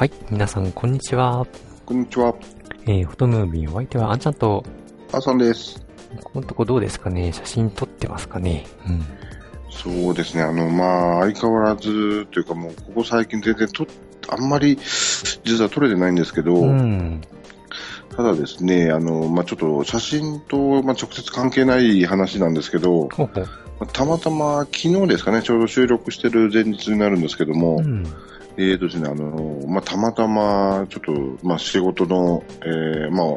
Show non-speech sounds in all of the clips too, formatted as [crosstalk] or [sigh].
はい。皆さん、こんにちは。こんにちは。えー、フォトムービーお相手はあんちゃんと、あさんです。このとこどうですかね？写真撮ってますかね？うん。そうですね。あの、まあ、相変わらずというかもう、ここ最近全然と、あんまり、実は撮れてないんですけど、うん。ただですね、あの、まあ、ちょっと写真と、まあ、直接関係ない話なんですけど、たまたま昨日ですかね、ちょうど収録してる前日になるんですけども、うん。えーとですね、あの、まあ、たまたま、ちょっと、まあ、仕事の、えー、まあ、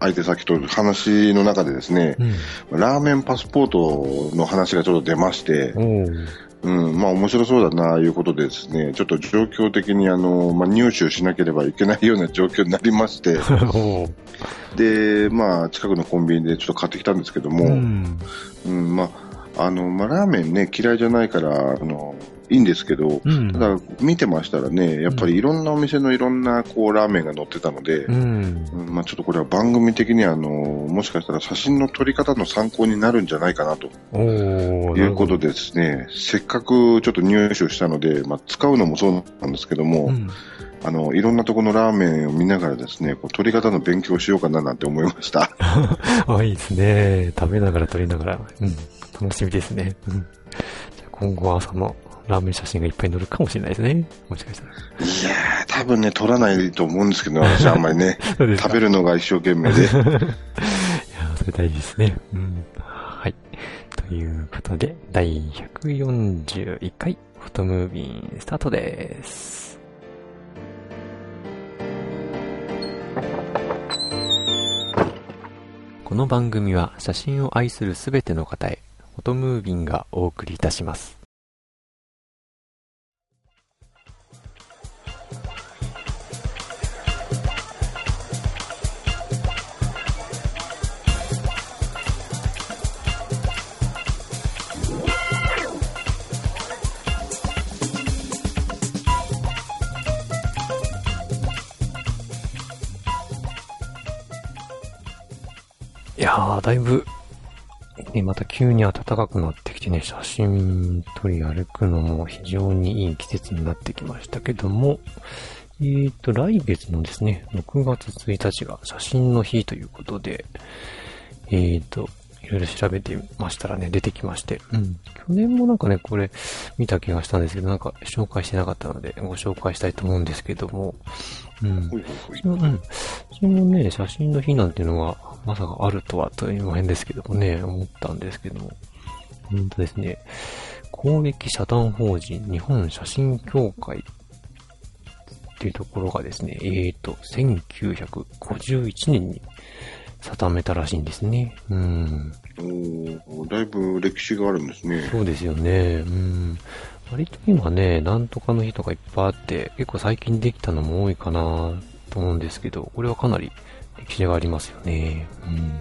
相手先と話の中でですね、うん。ラーメンパスポートの話がちょっと出まして。うん、まあ面白そうだな、いうことでですね、ちょっと状況的にあの、まあ入手しなければいけないような状況になりまして。[laughs] で、まあ近くのコンビニでちょっと買ってきたんですけども、ううん、ん。まあ、あの、まあラーメンね、嫌いじゃないから、あの、いいんですけど、うん。ただ見てましたらね、やっぱりいろんなお店のいろんなこうラーメンが載ってたので、うん。うんまあちょっとこれは番組的にはあの、もしかしたら写真の撮り方の参考になるんじゃないかなと。いうことでですね、せっかくちょっと入手したので、まあ、使うのもそうなんですけども、うん。あの、いろんなところのラーメンを見ながらですね、こう取り方の勉強をしようかななんて思いました。[laughs] あ、いいですね。食べながら撮りながら。うん。楽しみですね。うん。じゃあ今後は朝のラーメン写真がいっぱい載るかもしれないですね。もしかしたら。いやー、多分ね、取らないと思うんですけど、[laughs] 私はあんまりね、食べるのが一生懸命で。いやー、それ大事ですね。うん。はい。ということで、第141回、フォトムービースタートです。この番組は写真を愛するすべての方へ、フォトムービンがお送りいたします。やー、だいぶ、ね、また急に暖かくなってきてね、写真撮り歩くのも非常にいい季節になってきましたけども、えーと、来月のですね、6月1日が写真の日ということで、えーと、いろいろ調べてましたらね、出てきまして、うん。去年もなんかね、これ見た気がしたんですけど、なんか紹介してなかったので、ご紹介したいと思うんですけども、うん。ほいほいほいそのうん。そのね、写真の日なんていうのが、まさかあるとはというのも変ですけどもね、思ったんですけども。うんとですね、公益社団法人日本写真協会っていうところがですね、えーと、1951年に定めたらしいんですね。うん。おーだいぶ歴史があるんですね。そうですよね。うん。割と今ね、なんとかの日とかいっぱいあって、結構最近できたのも多いかなと思うんですけど、これはかなり歴史がありますよね。うん。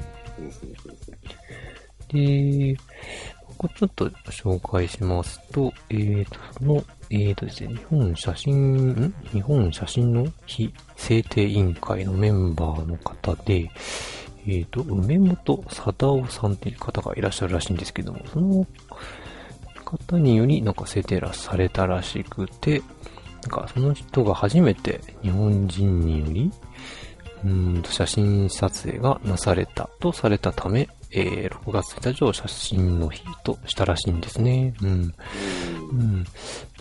で、ここちょっと紹介しますと、えーと、その、えーとですね、日本写真、ん？日本写真の日制定委員会のメンバーの方で、えーと、梅本貞夫さんっていう方がいらっしゃるらしいんですけども、その方によりなんか制定らされたらしくて、なんかその人が初めて日本人により、うんと写真撮影がなされたとされたため、えー6月1日を写真の日としたらしいんですね。うん。うん。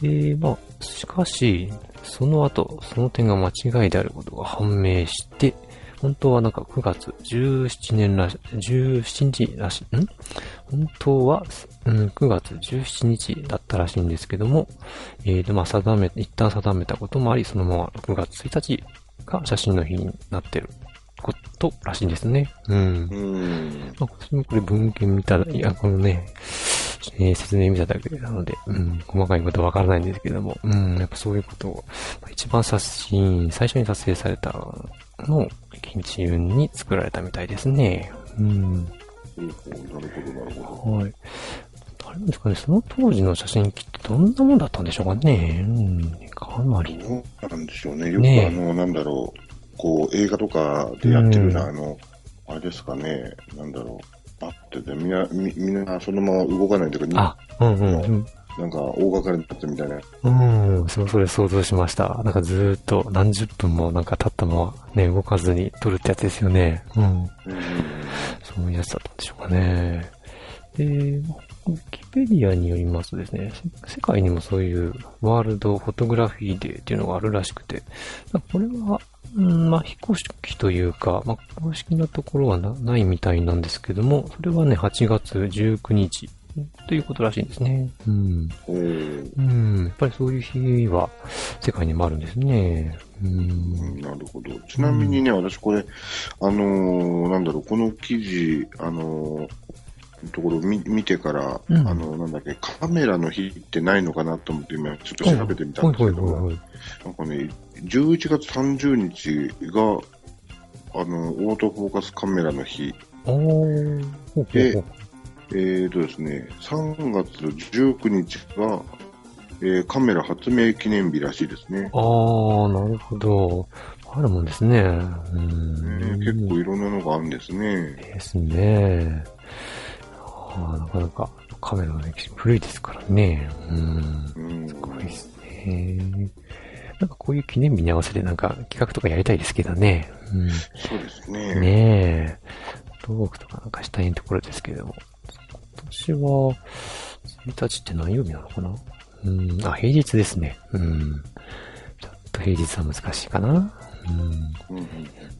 で、まあ、しかし、その後、その点が間違いであることが判明して、本当はなんか9月17年らし、17日らしい、ん？本当は、うん、9月17日だったらしいんですけども、えーと、まあ、定め、一旦定めたこともあり、そのまま6月1日が写真の日になってる。ことらしいんですね。うん。うん。まあ、私もこれ文献見たら、いや、このね、えー説明見ただけなので、うん、細かいことわからないんですけども、うん、やっぱそういうことを、まあ一番写真、最初に撮影されたのを、現地順に作られたみたいですね。うん。なるほど、なるほど。はい。ああれですかね、その当時の写真機ってどんなもんだったんでしょうかね。うん、かなり。どうなんでしょうね。よくあの、なんだろう、こう、映画とかでやってるような、あの、あれですかね、なんだろう、パッてで、みんな、みみんなそのまま動かないというか、あ、うんうんうん。なんか大掛かりになってるみたいな。うん、そう、それ想像しました。なんかずーっと何十分もなんか経ったままね、動かずに撮るってやつですよね。うん。うんそういうやつだったんでしょうかね。で、まあウィキペディアによりますとですね、せ世界にもそういうワールドフォトグラフィーデーっていうのがあるらしくて、まあこれは、うん、まあ、非公式というか、まあ、公式なところはなないみたいなんですけども、それはね、8月19日ということらしいんですね。うん。うん、やっぱりそういう日は世界にもあるんですね。うん。うんなるほど。ちなみにね、私これ、あのーなんだろう、この記事、あのーところを見見てから、うんあの、なんだっけ、カメラの日ってないのかなと思って今ちょっと調べてみたんですけど、なんかね、11月30日が、あの、オートフォーカスカメラの日。おー、ほうほうほう。えーとですね、3月19日が、えーカメラ発明記念日らしいですね。あー、なるほど。あるもんですね。うん。ね結構いろんなのがあるんですね。ですね。あーなかなかカメラの歴史古いですからね。うん。うん。すごいですね。なんかこういう記念日に合わせてなんか企画とかやりたいですけどね。うん。そうですね。ねえ。トークとかなんかしたいところですけれども。今年は、1日って何曜日なのかな？うん。あ、平日ですね。うん。ちょっと平日は難しいかな。うん。うんうん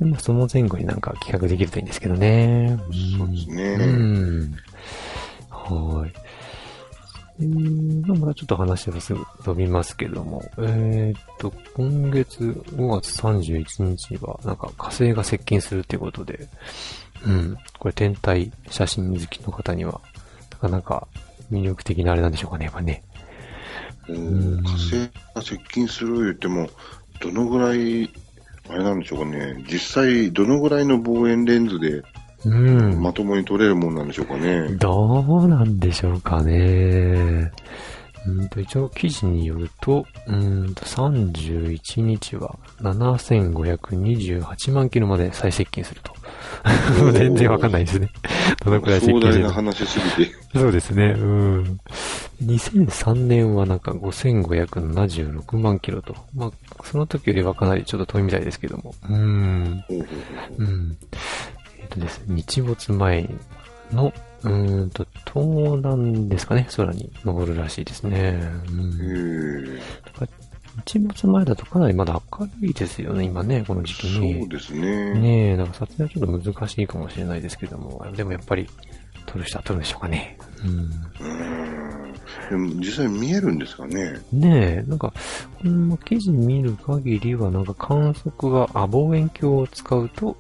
でもその前後になんか企画できるといいんですけどね。そうですねうん。はい。えー、まだちょっと話はすぐ飛びますけども、えー、っと、今月5月31日は、なんか火星が接近するっていうことで、うん、これ天体写真好きの方には、なかなか魅力的なあれなんでしょうかね、やっぱね。火星が接近する言っても、どのぐらい、あれなんでしょうかね。実際、どのぐらいの望遠レンズでうん。まともに撮れるもんなんでしょうかね。どうなんでしょうかね。うんと、一応記事によると、うんと、31日は7528万キロまで再接近すると。[laughs] 全然わかんないですね。[laughs] どのくらい接近するの話すぎて。そうですね。うん。2003年はなんか5576万キロと。まあ、その時よりはかなりちょっと遠いみたいですけども。うん。うん。えっ、とですね、日没前の、うーんと、東南ですかね、空に昇るらしいですね。うん。え。日没前だとかなりまだ明るいですよね、今ね、この時期に。そうですね。ねえ、なんか撮影はちょっと難しいかもしれないですけども、でもやっぱり、撮る人は撮るんでしょうかね。うん。うん。でも実際見えるんですかね。ねえ、なんか、この記事見る限りは、なんか観測が、あ、望遠鏡を使うと、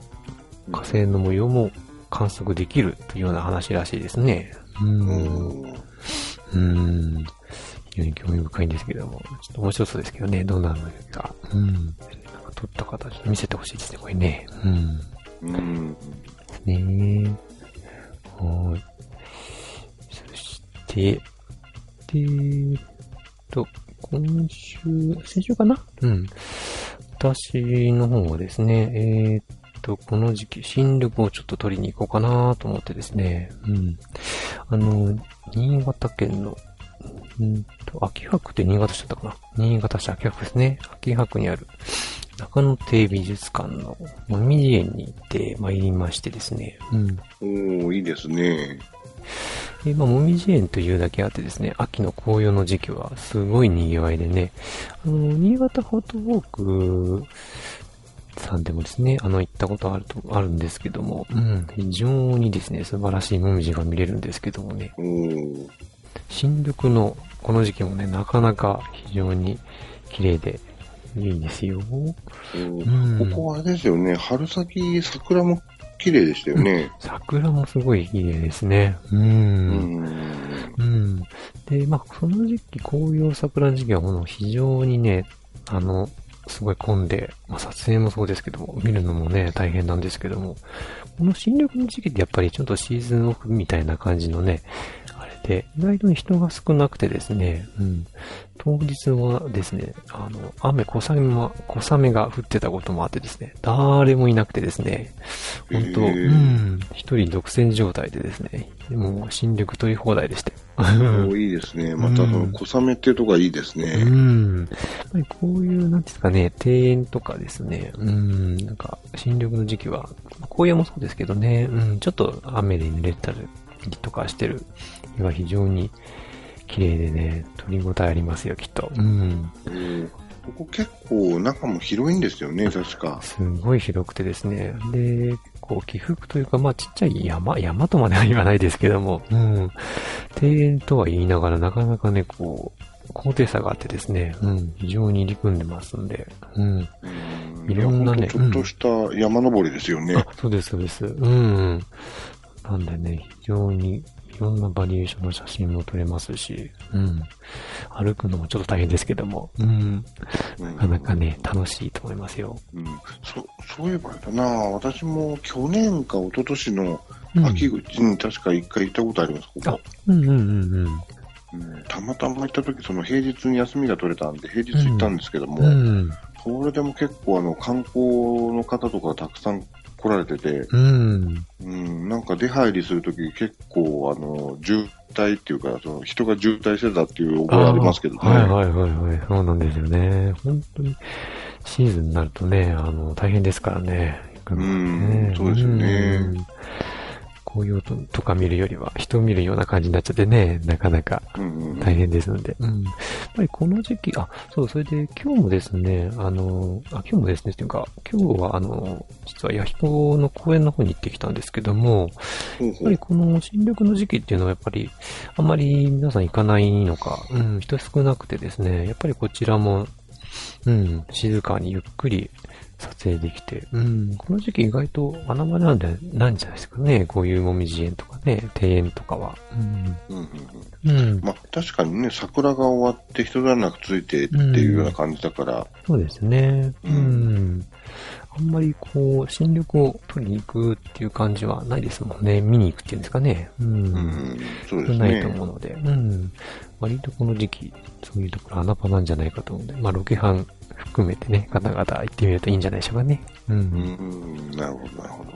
火星の模様も観測できるというような話らしいですね。う。うんん。うん。非常に興味深いんですけども、ちょっと面白そうですけどね、どうなるのか。うん。なんか撮った方、ちょっと見せてほしいですね、これね。うん。うん。ねえ。はい。そして、で、えっと、今週、先週かな？うん。私の方はですね、えーっと、この時期、新緑をちょっと取りに行こうかなと思ってですね、うん。あの、新潟県の、うんと、秋葉区って新潟市だったかな？新潟市秋葉区ですね。秋葉区にある中野亭美術館のもみじ園に行って参りましてですね。うん。おーいいですね。で、まあ、もみじ園というだけあってですね、秋の紅葉の時期はすごい賑わいでね、あの、新潟フォトウォークさんでもですね、あの、行ったことあると、あるんですけども、うん、非常にですね、素晴らしいもみじが見れるんですけどもね、新緑のこの時期もね、なかなか非常に綺麗でいいですよ。ここはあれですよね。春先桜も綺麗でしたよね。桜もすごい綺麗ですね。う。うんん。うん。で、まあ、その時期、紅葉桜の時期は非常にね、あの、すごい混んで、まあ、撮影もそうですけども、見るのもね、大変なんですけども、この新緑の時期ってやっぱりちょっとシーズンオフみたいな感じのね、で、意外と人が少なくてですね、うん。当日はですね、あの、雨、小雨も、小雨が降ってたこともあってですね、誰もいなくてですね、本当、うん、一人独占状態でですね、もう新緑取り放題でして。おいいですね。またその小雨っていうとこがいいですね。うん。やっぱりこういう、なんですかね、庭園とかですね、うん、なんか、新緑の時期は、紅葉もそうですけどね、うん、ちょっと雨で濡れたりとかしてる日は非常に綺麗でね、取り応えありますよ、きっと。うん。ここ結構中も広いんですよね、確か。すごい広くてですね。で、こう、起伏というか、まあちっちゃい山、山とまでは言わないですけども、うん。庭園とは言いながら、なかなかね、こう、高低差があってですね、うん、非常に入り組んでますんで、うん。いろんなね、ちょっとした山登りですよね。うん、そうです、そうです。うん。なんでね、非常にいろんなバリエーションの写真も撮れますし、うん。歩くのもちょっと大変ですけども、うん。なかなかね、楽しいと思いますよ。うん。そ、そういえばだな私も去年か一昨年の秋口に確か一回行ったことあります、ここ。うんうんうんうん。たまたま行った時、その平日に休みが取れたんで、平日行ったんですけども、うん、それでも結構あの観光の方とかたくさん来られてて、うん。うん、なんか出入りするとき結構、あの、渋滞っていうか、その人が渋滞してたっていう覚えありますけどね。はいはいはいはい。そうなんですよね。本当に、シーズンになるとね、あの、大変ですからね。うん、そうですよね。紅葉ととか見るよりは人を見るような感じになっちゃってね、なかなか大変ですので。うん、うん、やっぱりこの時期、あ、そう、それで今日もですね、あの、あ、今日もですね、っていうか、今日はあの、実は弥彦の公園の方に行ってきたんですけども、やっぱりこの新緑の時期っていうのはやっぱりあんまり皆さん行かないのか、うん、人少なくてですね、やっぱりこちらも、うん、静かにゆっくり撮影できて、うん、この時期意外と穴場なんで、なんじゃないですかね。こういうもみじ園とかね、庭園とかは。うん。うんうんうん。まあ、確かにね、桜が終わって人だらなくついてっていうような感じだから。うん、そうですね。うん。うん、あんまりこう、新緑を取りに行くっていう感じはないですもんね。見に行くっていうんですかね。うん。うん、そうですね。ないと思うので。うん。割とこの時期、そういうところ穴場なんじゃないかと思うんで、まあ、ロケハン含めてね、方々行ってみるといいんじゃないでしょうかね。うん。うん、なるほど、なるほど。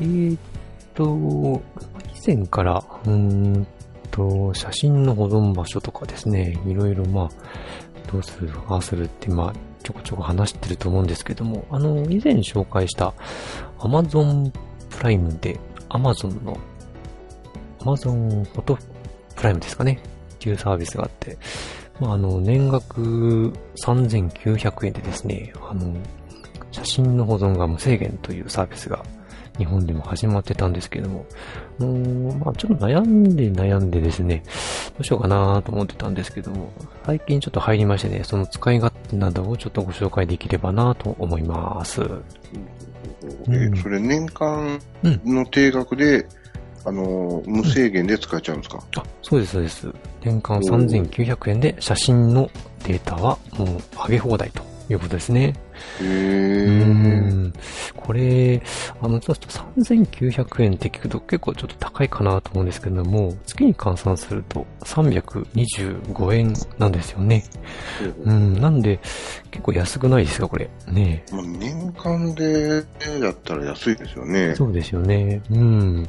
えっと、以前から、うーんと、写真の保存場所とかですね、いろいろまあ、どうする、ああするって、まあ、ちょこちょこ話してると思うんですけども、あの、以前紹介した Amazon プライムで、Amazon の Amazon フォトプライムですかねっていうサービスがあって、まあ、あの、年額3900円でですね、あの、写真の保存が無制限というサービスが日本でも始まってたんですけども、うーん、まあちょっと悩んで悩んでですね、どうしようかなと思ってたんですけども、最近ちょっと入りましてね、その使い勝手などをちょっとご紹介できればなと思います。えー、それ年間の定額で、うん、あの、無制限で使えちゃうんですか、あ、そうです、そうです。年間3900円で写真のデータはもう上げ放題ということですね。へー。これ、あの、ちょっと3900円って聞くと結構ちょっと高いかなと思うんですけども、月に換算すると325円なんですよね。うん、なんで、結構安くないですか、これ。ねまあ、年間でだったら安いですよね。そうですよね。うん。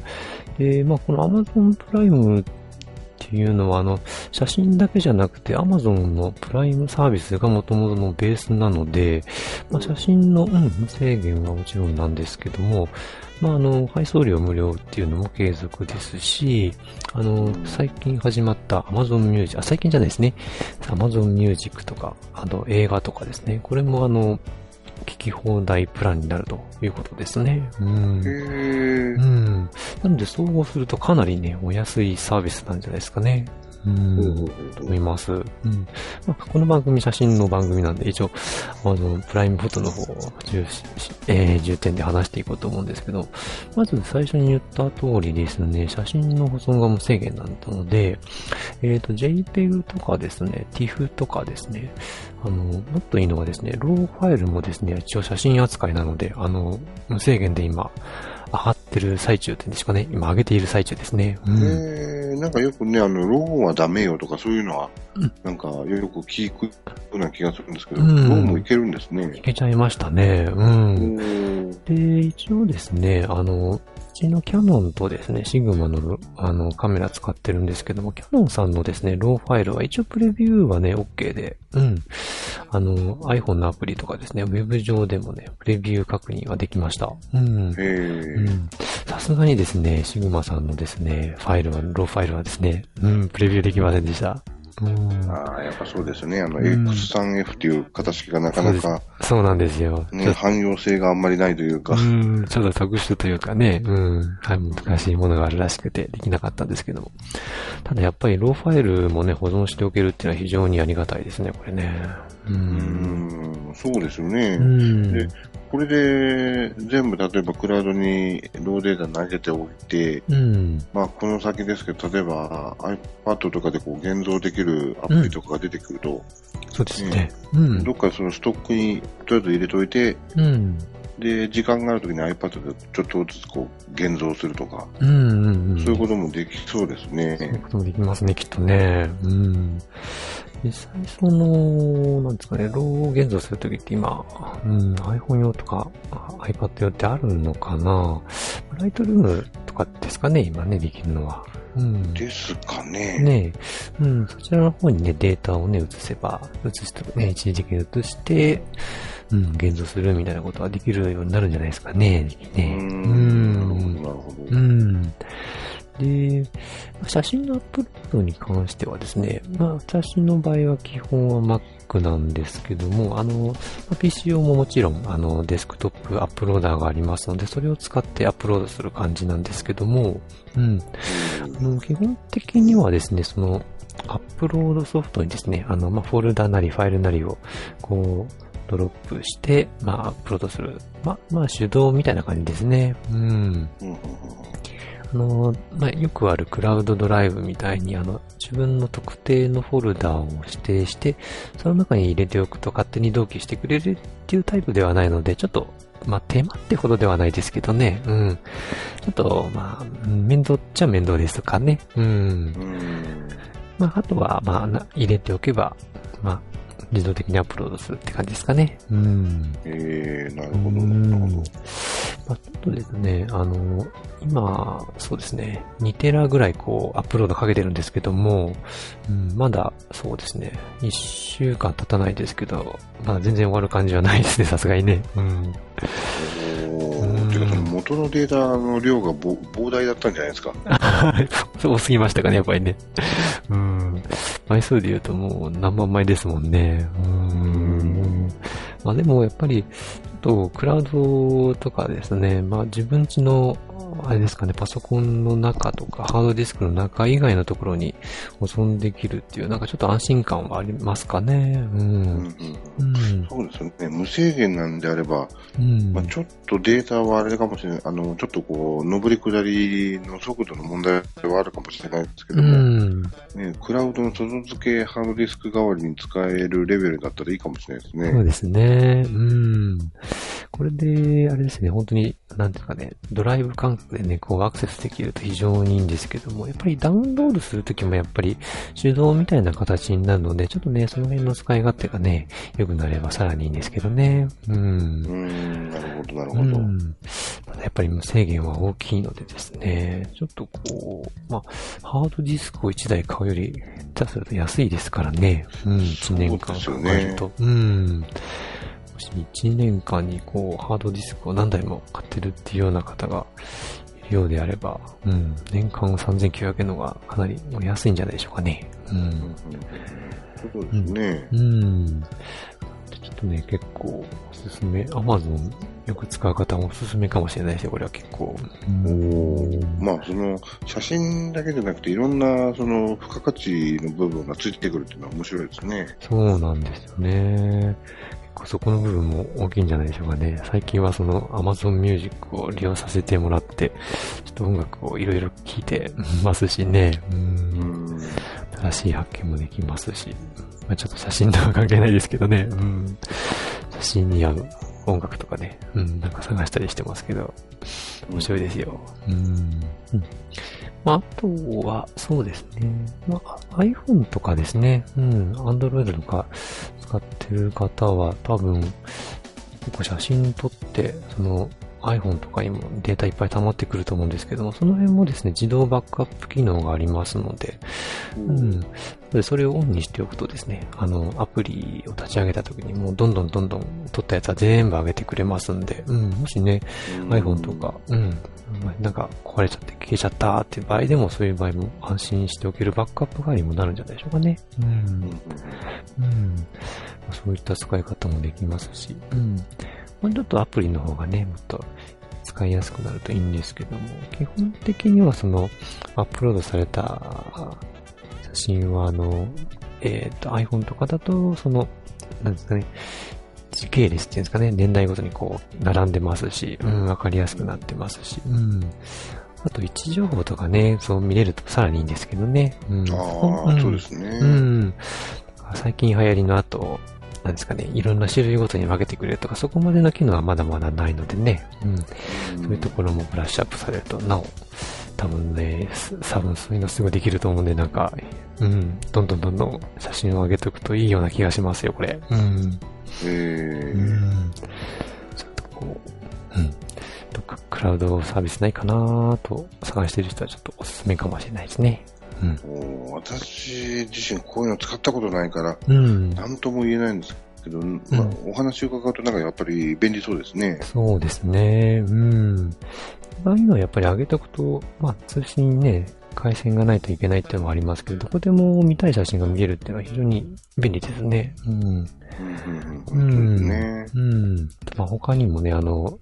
で、まあ、この Amazon プライムってっていうのは、あの、写真だけじゃなくて Amazon のプライムサービスが元々のベースなので、まあ、写真の、うん、無制限はもちろんなんですけども、まあ、あの、配送料無料っていうのも継続ですし、あの、最近始まった Amazon Music、あ、最近じゃないですね。Amazon Music とか、あの、映画とかですね。これもあの、き放題プランになるということですね。うん。へうん。なので、総合するとかなりね、お安いサービスなんじゃないですかね。うん、と思います。うん。まあ、この番組写真の番組なんで、一応、あの、プライムフォトの方を重,、えー、重点で話していこうと思うんですけど、まず最初に言った通りですね、写真の保存が無制限なので、えっ、ー、と、JPEG とかですね、TIFF とかですね、あの、もっといいのはですね、ローファイルもですね、一応写真扱いなので、あの、無制限で今、上がってる最中ってんですかね。今上げている最中ですね。うん、えー、なんかよくね、あの、ローンはダメよとかそういうのは、うん、なんかよく聞くような気がするんですけど、うん、ローンもいけるんですね。いけちゃいましたね。うん。で、一応ですね、あの、ちのキャノンとですね、シグマのあのカメラ使ってるんですけども、キャノンさんのですね、ローファイルは一応プレビューはね、OK で、うん。あの、iPhone のアプリとかですね、ウェブ上でもね、プレビュー確認はできました。うん。さすがにですね、シグマさんのですね、ファイルは、ローファイルはですね、うん、プレビューできませんでした。ああ、やっぱそうですね。あの、X3F っていう形式がなかなか、そうなんですよ。ね、汎用性があんまりないというか。うん、ちょっと特殊というかね、うん、はい、難しいものがあるらしくてできなかったんですけども。ただやっぱりローファイルもね、保存しておけるっていうのは非常にありがたいですね、これね。うん、そうですよね。で、これで全部例えばクラウドにローデータ投げておいて、うん、まあこの先ですけど、例えば iPad とかでこう現像できるアプリとかが出てくると、うん、そうですね、うん、どっかそのストックにとりあえず入れといて、うん、で、時間があるときに iPad でちょっとずつこう現像するとか、うんうんうん、そういうこともできそうですね。そういうこともできますね、きっとね。うん。実際その、なんですかね、ロー現像するときって今、うん、iPhone 用とか iPad 用ってあるのかなライトルームとかですかね、今ね、できるのは。うん。ですかね。ねうん、そちらの方にね、データをね、移せば、移すとね、一時的に移して、うん、現像するみたいなことができるようになるんじゃないですかね。ねうん。なるほど。うん。で、写真のアップロードに関してはですね、まあ、私の場合は基本は Mac なんですけども、あの、PC 用ももちろん、あの、デスクトップアップローダーがありますので、それを使ってアップロードする感じなんですけども、うん。あの基本的にはですね、その、アップロードソフトにですね、あの、まあ、フォルダなりファイルなりを、こう、ドロップして、まあ、アップロードする。ま、まあ、手動みたいな感じですね。うん。あの、まあ、よくあるクラウドドライブみたいに、あの、自分の特定のフォルダを指定して、その中に入れておくと勝手に同期してくれるっていうタイプではないので、ちょっと、まあ、手間ってほどではないですけどね、うん。ちょっと、まあ、面倒っちゃ面倒ですかね。うん。まあ、あとは、まあ、入れておけば、まあ、自動的にアップロードするって感じですかね。うん。ええー、なるほど、なるほど。まあ、ちょっとですね、あの、今、そうですね、2テラぐらいこう、アップロードかけてるんですけども、うん、まだ、そうですね、1週間経たないですけど、まだ全然終わる感じはないですね、さすがにね。うん。ていうか、その元のデータの量が膨大だったんじゃないですか。[laughs] [laughs] 多すぎましたかね、やっぱりね。うん。枚数で言うともう何万枚ですもんね。うん。まあでもやっぱり、と、クラウドとかですね、まあ自分ちのあれですかね、パソコンの中とか、ハードディスクの中以外のところに保存できるっていう、なんかちょっと安心感はありますかね。うん。うんうん、そうですよね。無制限なんであれば、うん、まあ、ちょっとデータはあれかもしれない。あの、ちょっとこう、上り下りの速度の問題はあるかもしれないですけども、うん、ね、クラウドの外付けハードディスク代わりに使えるレベルだったらいいかもしれないですね。そうですね。うん。これで、あれですね、本当に、なんていうかね、ドライブ感覚でね、こうアクセスできると非常にいいんですけども、やっぱりダウンロードするときもやっぱり手動みたいな形になるので、ちょっとね、その辺の使い勝手がね、良くなればさらにいいんですけどね。うん。うん、なるほど、なるほど。うん、たやっぱり無制限は大きいのでですね、ちょっとこう、まあ、ハードディスクを1台買うより、下手すると安いですからね。うん、1年間かかると。うね、うん。もし1年間にこう、ハードディスクを何台も買ってるっていうような方がいるようであれば、うん、年間3900円のがかなり安いんじゃないでしょうかね。うん。そうですね。うん。うんちょっとね、結構おすすめ、アマゾンよく使う方もおすすめかもしれないですよ、これは結構。おまあ、その、写真だけじゃなくて、いろんな、その、付加価値の部分がついてくるっていうのは面白いですね。そうなんですよね。そこの部分も大きいんじゃないでしょうかね。最近はその Amazon Music を利用させてもらって、ちょっと音楽をいろいろ聴いて [laughs] ますしね。うん。新しい発見もできますし。まあ、ちょっと写真とは関係ないですけどね。うん。写真に合う音楽とかね、うん、なんか探したりしてますけど、面白いですよ。うん。うん。まあ、あとは、そうですね。まあ、iPhone とかですね。うん。Android とか使ってる方は多分、結構写真撮って、その、iPhone とかにもデータいっぱい溜まってくると思うんですけども、その辺もですね、自動バックアップ機能がありますので、うん。でそれをオンにしておくとですね、あの、アプリを立ち上げた時にもうどんどんどんどん撮ったやつは全部上げてくれますんで、うん、もしね、iPhone とか、うん、なんか壊れちゃって消えちゃったっていう場合でもそういう場合も安心しておけるバックアップ代わりにもなるんじゃないでしょうかね。うん。うん。そういった使い方もできますし、うん。もうちょっとアプリの方がね、もっと使いやすくなるといいんですけども、基本的にはその、アップロードされた写真は、あの、えっ、ー、と、iPhone とかだと、その、なんですかね、時系列っていうんですかね、年代ごとにこう、並んでますし、うん、わかりやすくなってますし、うん。あと、位置情報とかね、そう見れるとさらにいいんですけどね。うん。ああ、うん、そうですね。うん。最近流行りの後、なんですかね、いろんな種類ごとに分けてくれるとか、そこまでの機能はまだまだないのでね、うん。そういうところもブラッシュアップされると、なお、多分ね、多分そういうのすぐできると思うんで、なんか、うん、どんどんどんどん写真を上げておくといいような気がしますよ、これ。うん。うん。ちょっとこう、うん。どっかクラウドサービスないかなと探してる人はちょっとおすすめかもしれないですね。うん、私自身こういうの使ったことないから、うん、なんとも言えないんですけど、まあ、お話を伺うとなんかやっぱり便利そうですね。そうですね。うん。ああいうのはやっぱり上げておくと、まあ通信ね、回線がないといけないっていうのもありますけど、どこでも見たい写真が見えるっていうのは非常に便利ですね。うん。うん。うん。うん。まあ他にもね、あの、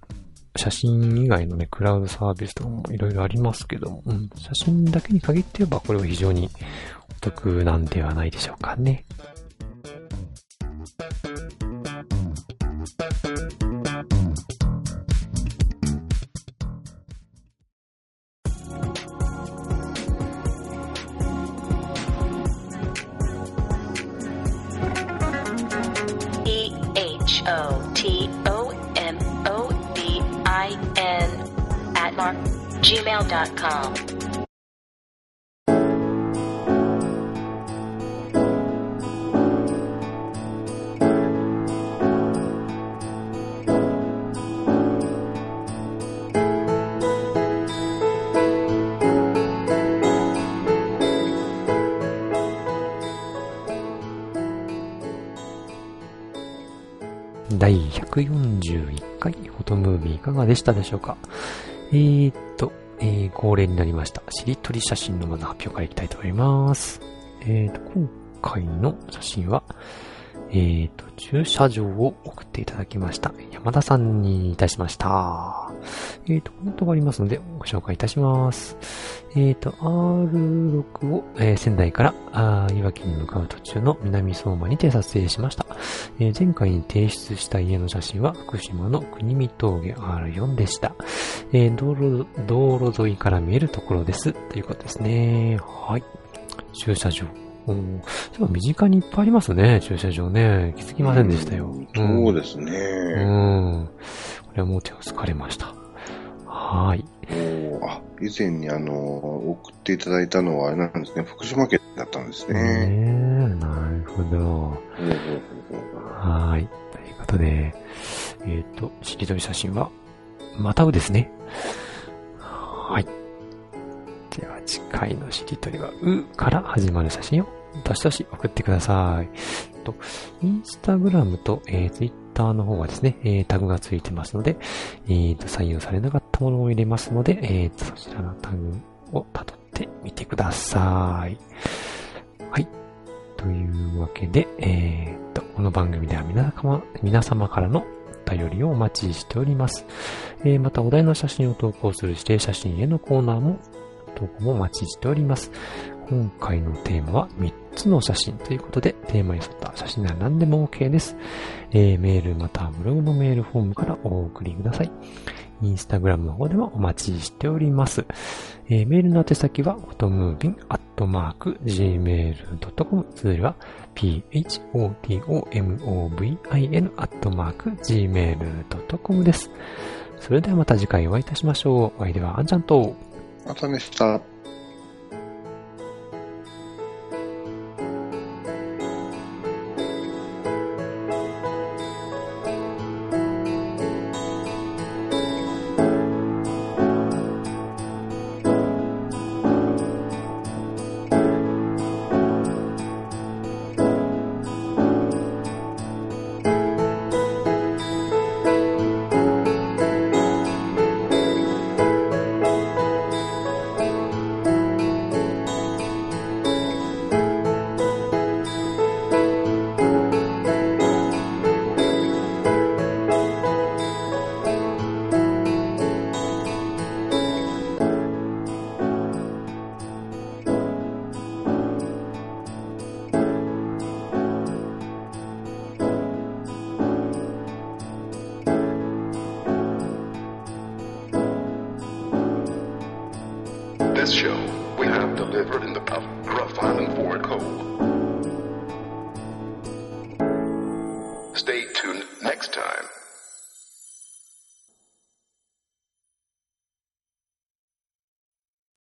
写真以外のね、クラウドサービスとかもいろいろありますけども、うん、写真だけに限って言えばこれは非常にお得なんではないでしょうかね。第141回フォトムービーいかがでしたでしょうか？えー、っと、えー、恒例になりました。しりとり写真のまず発表からいきたいと思います。えーと、今回の写真は、えーと、駐車場を送っていただきました。山田さんにいたしました。えーと、コメントがありますので、ご紹介いたします。えーと、R6 を、えー、仙台から、あいわきに向かう途中の南相馬にて撮影しました。えー、前回に提出した家の写真は福島の国見峠 R4 でした。えー、道路、道路沿いから見えるところです。ということですね。はい。駐車場。うん。そう身近にいっぱいありますね、駐車場ね。気づきませんでしたよ。うん、そうですね。うん。これはもう手をつかれました。はい。あ、以前にあの、送っていただいたのはあれなんですね、福島県だったんですね。ねなるほど。はい。ということで、えっ、ー、と、しりとり写真は、またうですね。はい。では次回のしりとりは、うから始まる写真をどしどし送ってください。と、インスタグラムと、えー、ツイッターの方はですね、えー、タグがついてますので、えー、と、採用されなかったものを入れますので、えー、そちらのタグを辿ってみてください。はい。というわけで、えー、と、この番組では皆様、皆様からのお便りをお待ちしております。えー、またお題の写真を投稿する指定写真へのコーナーも投稿もお待ちしております。今回のテーマは3つの写真ということで、テーマに沿った写真なら何でも OK です。えー、メールまたはブログのメールフォームからお送りください。インスタグラムの方ではお待ちしております。えー、メールの宛先は、フォトムービンアットマーク gmail.com 通りは、photomovin アットマーク gmail.com です。それではまた次回お会いいたしましょう。お相手はあんちゃんと、またでした。